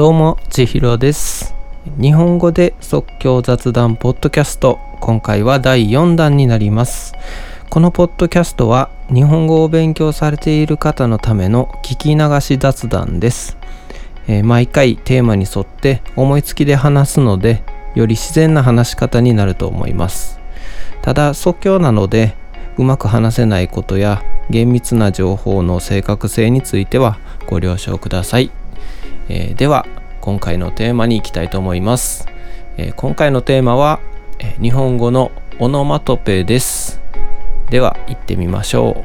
どうも、ちひろです。日本語で即興雑談ポッドキャスト、今回は第4弾になります。このポッドキャストは日本語を勉強されている方のための聞き流し雑談です。えー毎回テーマに沿って思いつきで話すので、より自然な話し方になると思います。ただ即興なのでうまく話せないことや厳密な情報の正確性についてはご了承ください、えーでは今回のテーマに行きたいと思います、えー今回のテーマは、えー日本語のオノマトペです。では行ってみましょう。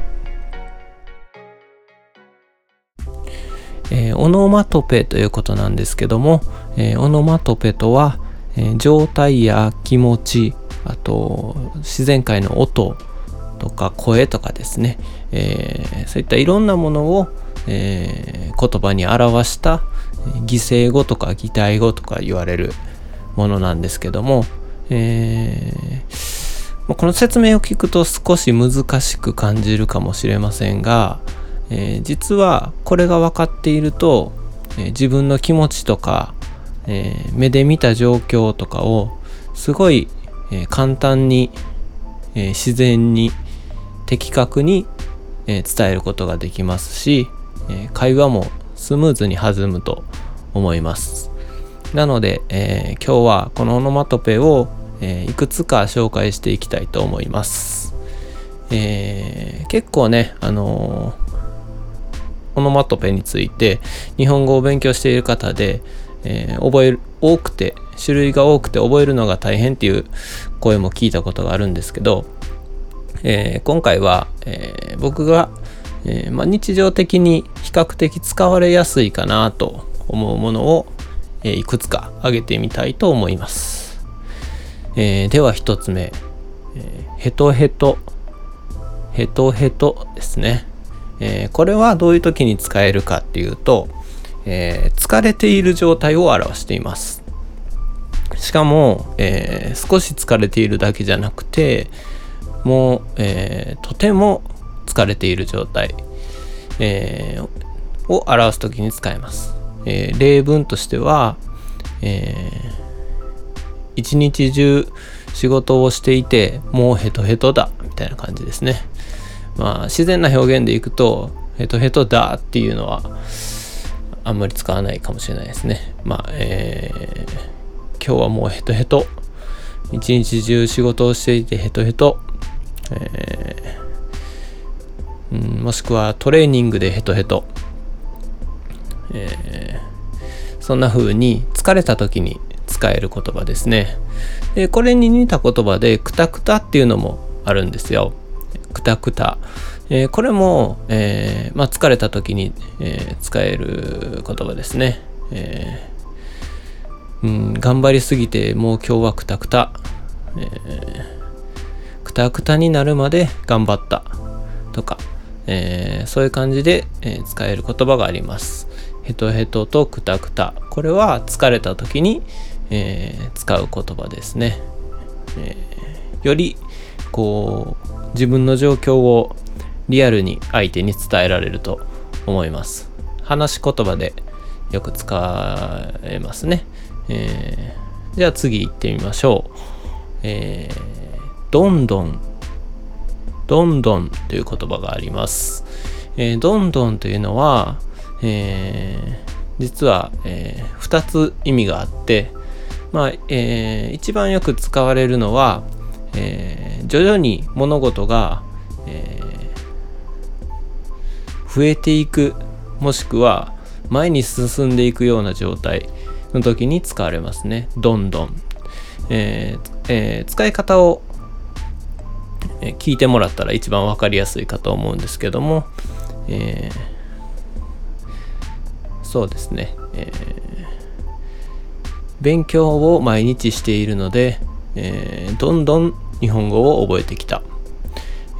えーオノマトペということなんですけども、えーオノマトペとは、えー状態や気持ちあと自然界の音とか声とかですね、えーそういったいろんなものを、えー言葉に表した擬声語とか擬態語とか言われるものなんですけども、えーこの説明を聞くと少し難しく感じるかもしれませんが、えー実はこれが分かっていると、えー自分の気持ちとか、えー目で見た状況とかをすごい、えー簡単に、えー自然に的確に、えー伝えることができますし、えー会話もスムーズに弾むと思います。なので、えー今日はこのオノマトペを、えーいくつか紹介していきたいと思います、えー結構ねあのーオノマトペについて日本語を勉強している方で、え覚える多くて種類が多くて覚えるのが大変っていう声も聞いたことがあるんですけど、え今回は、え僕が、えま、日常的に比較的使われやすいかなと思うものを、えーいくつか挙げてみたいと思います、えーでは一つ目、えーヘトヘト。ヘトヘトですね、えーこれはどういう時に使えるかっていうと、えー疲れている状態を表しています。しかも、えー少し疲れているだけじゃなくてもう、えーとても疲れている状態、えーを表す時に使えます、えー例文としては、えー一日中仕事をしていてもうヘトヘトだみたいな感じですね。まあ自然な表現でいくとヘトヘトだっていうのはあんまり使わないかもしれないですね。まあえー今日はもうヘトヘト。一日中仕事をしていてヘトヘト、えーうん、もしくはトレーニングでヘトヘト、えーそんな風に疲れた時に使える言葉ですね。でこれに似た言葉でクタクタっていうのもあるんですよ。クタクタ、えーこれも、えーまあ、疲れた時に、えー使える言葉ですね、えうん、頑張りすぎてもう今日はクタクタ、えークタクタになるまで頑張ったとか、えそういう感じで、え使える言葉があります。ヘトヘトとクタクタ。これは疲れた時に、えー使う言葉ですね、えーよりこう自分の状況をリアルに相手に伝えられると思います。話し言葉でよく使えますね、えーじゃあ次行ってみましょう、えーどんどん。どんどんという言葉があります、えーどんどんというのは、えー実は、え2つ意味があって、まあえー一番よく使われるのは、えー徐々に物事が、えー増えていくもしくは前に進んでいくような状態の時に使われますね。どんどん、えーえー使い方を聞いてもらったら一番わかりやすいかと思うんですけども、えーそうですね、えー勉強を毎日しているので、えーどんどん日本語を覚えてきた、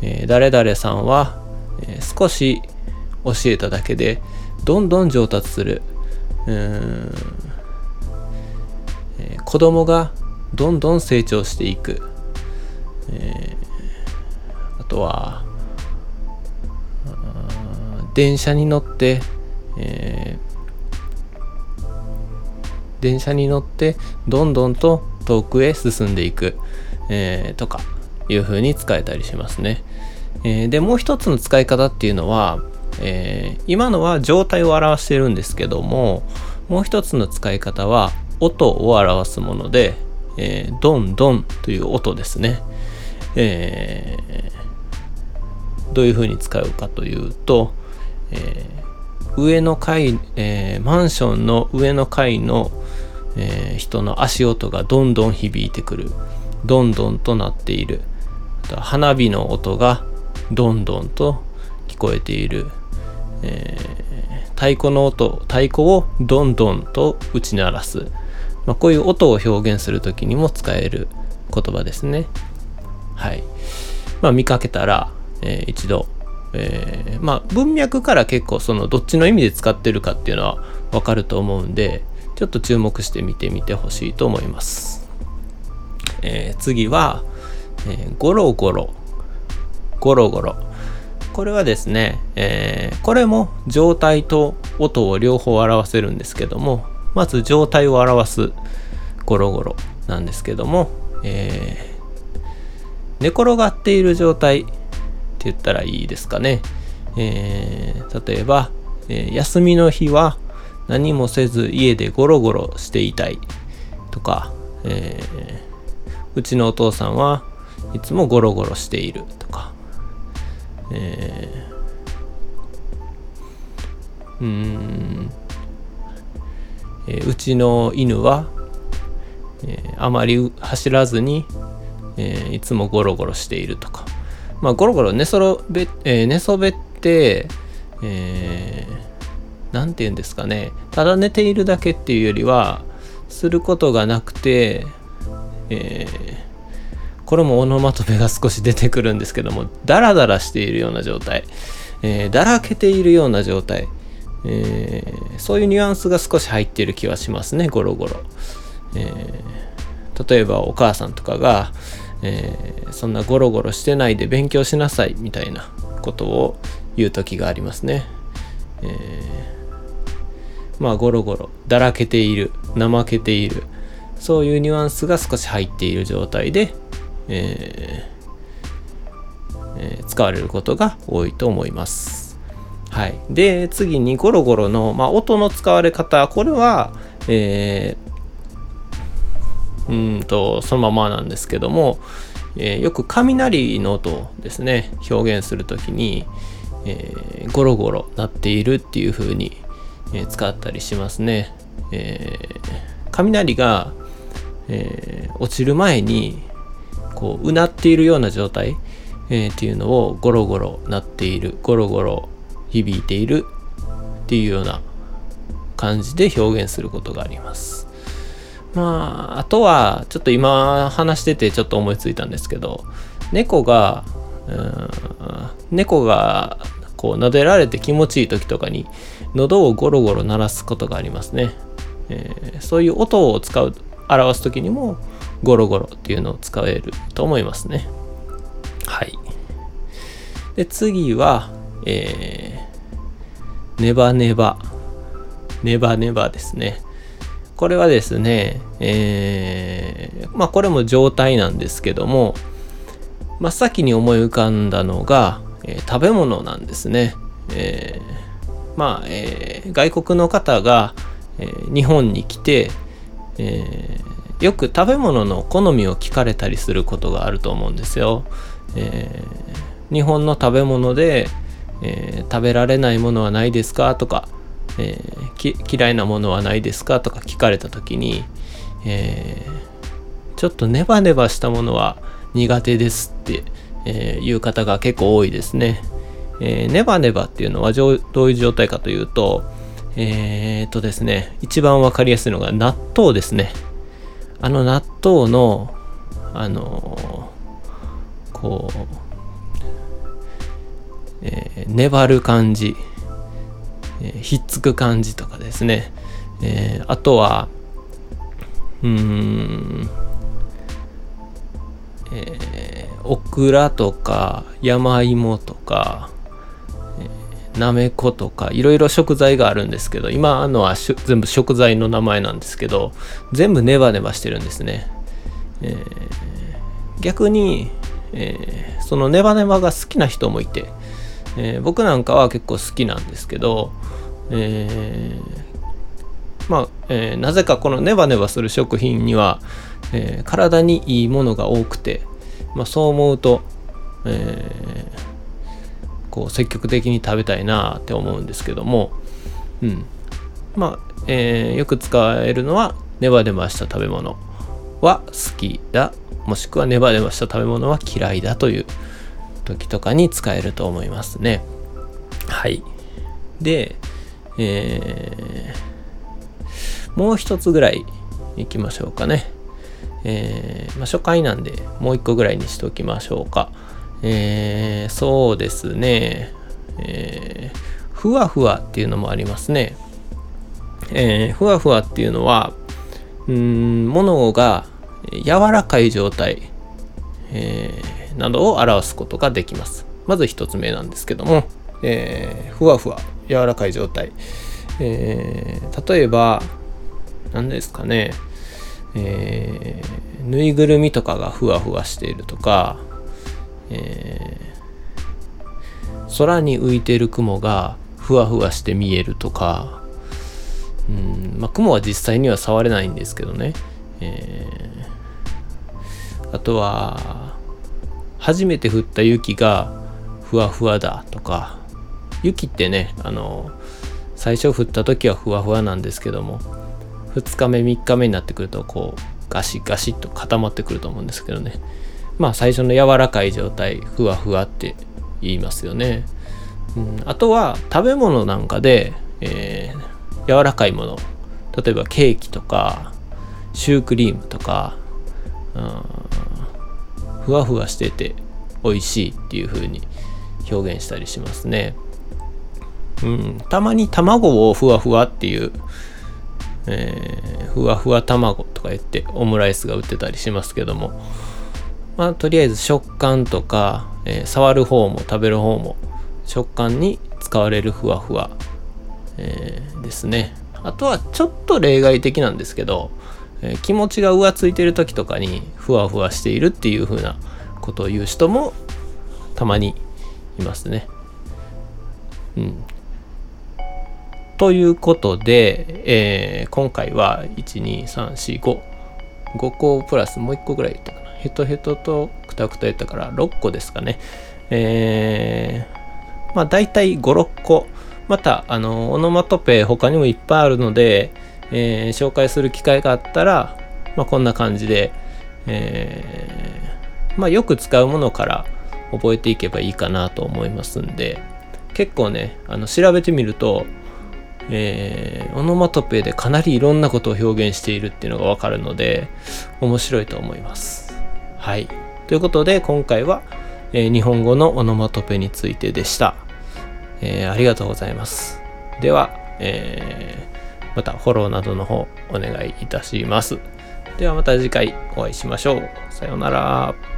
えー誰々さんは、えー少し教えただけでどんどん上達する。うーん、えー子供がどんどん成長していく、えーあとは電車に乗って、えー電車に乗ってどんどんと遠くへ進んでいく、えー、とかいう風に使えたりしますね。えー、でもう一つの使い方っていうのは、えー、今のは状態を表してるんですけどももう一つの使い方は音を表すもので、えー、ドンドンという音ですね。えー、どういう風に使うかというと、えー、上の階、えー、マンションの上の階の、えー、人の足音がどんどん響いてくる。どんどんとなっている。花火の音がどんどんと聞こえている、えー、太鼓の音太鼓をどんどんと打ち鳴らす、まあ、こういう音を表現する時にも使える言葉ですね。はい。まあ見かけたら、えー、一度えー、まあ文脈から結構そのどっちの意味で使ってるかっていうのはわかると思うんでちょっと注目して見てみてほしいと思います、えー、次は、えー、ゴロゴロ。ゴロゴロ。これはですね、えー、これも状態と音を両方表せるんですけどもまず状態を表すゴロゴロなんですけども、えー、寝転がっている状態って言ったらいいですかね。えー、例えば、え、休みの日は何もせず家でゴロゴロしていたい。とか、えー、うちのお父さんはいつもゴロゴロしている。とか、えー、うん、えー、うちの犬は、えー、あまり走らずに、えー、いつもゴロゴロしている。とか、まあ、ゴロゴロ寝そべ、えー、寝そべって、えー、なんて言うんですかね、ただ寝ているだけっていうよりは、することがなくて、えー、これもオノマトペが少し出てくるんですけども、ダラダラしているような状態、えー、だらけているような状態、えー、そういうニュアンスが少し入っている気はしますね、ゴロゴロ。え、例えばお母さんとかが、え、そんなゴロゴロしてないで勉強しなさいみたいなことを言う時がありますね。え、まあゴロゴロだらけている怠けている。そういうニュアンスが少し入っている状態で、えーえー、使われることが多いと思います。はい、で次にゴロゴロの、まあ、音の使われ方。これは、えうんとそのままなんですけども、えー、よく雷の音をですね。表現する時に、えー、ゴロゴロ鳴っているっていう風に、え、使ったりしますね、え雷が、え落ちる前にこううなっているような状態、えっていうのをゴロゴロ鳴っているゴロゴロ響いているっていうような感じで表現することがあります。まあ、あとは、ちょっと今話しててちょっと思いついたんですけど、猫が、うん、猫がこう撫でられて気持ちいい時とかに喉をゴロゴロ鳴らすことがありますね。えー、そういう音を使う、表す時にもゴロゴロっていうのを使えると思いますね。はい。で、次は、えー、ネバネバ。ネバネバですね。これはですね、えー、まあこれも状態なんですけども、真っ先に思い浮かんだのが、えー、食べ物なんですね。えー、まあ、えー、外国の方が、え日本に来て、えよく食べ物の好みを聞かれたりすることがあると思うんですよ。え日本の食べ物で、え食べられないものはないですかとか、え、嫌いなものはないですかとか聞かれた時に、え、ちょっとネバネバしたものは苦手ですって、え、いう方が結構多いですね。えー、ネバネバっていうのはどういう状態かというと、えー、っとですね、一番わかりやすいのが納豆ですね。あの納豆の、あのー、こう、えー、粘る感じ。えー、ひっつく感じとかですね、えー、あとはうーん、えー、オクラとか山芋とか、なめことかいろいろ食材があるんですけど今のは全部食材の名前なんですけど全部ネバネバしてるんですね、えー、逆に、えー、そのネバネバが好きな人もいて、えー、僕なんかは結構好きなんですけど、えまあ、えなぜかこのネバネバする食品には、え体にいいものが多くて、まあ、そう思うと、えーこう積極的に食べたいなって思うんですけども、うん、まあ、えー、よく使えるのはネバネバした食べ物は好きだ。もしくはネバネバした食べ物は嫌いだという時とかに使えると思いますね。はい。で、えー、もう一つぐらいいきましょうかね。えー、まあ、初回なんでもう一個ぐらいにしておきましょうか。えー、そうですね、えー、ふわふわっていうのもありますね。えー、ふわふわっていうのは、うん、ものが柔らかい状態、えー、などを表すことができます。まず一つ目なんですけども、えー、ふわふわ、柔らかい状態。えー、例えば、何ですかね、えー、ぬいぐるみとかがふわふわしているとか、えー、空に浮いてる雲がふわふわして見えるとか、うんまあ、雲は実際には触れないんですけどね、えー、あとは初めて降った雪がふわふわだとか。雪ってねあの最初降った時はふわふわなんですけども2日目3日目になってくるとこうガシガシッと固まってくると思うんですけどね。まあ最初の柔らかい状態ふわふわって言いますよね、うん、あとは食べ物なんかで、えー、柔らかいもの。例えばケーキとかシュークリームとか、うん、ふわふわしてて美味しいっていう風に表現したりしますね、うん、たまに卵をふわふわっていうえー、ふわふわ卵とか言ってオムライスが売ってたりしますけども。まあ、とりあえず食感とか、えー、触る方も食べる方も食感に使われるふわふわ、えー、ですね。あとはちょっと例外的なんですけど、えー、気持ちが浮ついてる時とかにふわふわしているっていう風なことを言う人もたまにいますね。うん。ということで、えー、今回は12345 5個プラスもう1個ぐらい言ったかな。ヘトヘトとクタクタやったから6個ですかね。えー、まあ大体5、6個。また、あの、オノマトペ他にもいっぱいあるので、えー、紹介する機会があったら、まあこんな感じで、えー、まあよく使うものから覚えていけばいいかなと思いますんで、結構ね、あの調べてみると、えー、オノマトペでかなりいろんなことを表現しているっていうのがわかるので面白いと思います。はい。ということで、今回は、えー、日本語のオノマトペについてでした。えー、ありがとうございます。では、えー、またフォローなどの方お願いいたします。ではまた次回お会いしましょう。さようなら。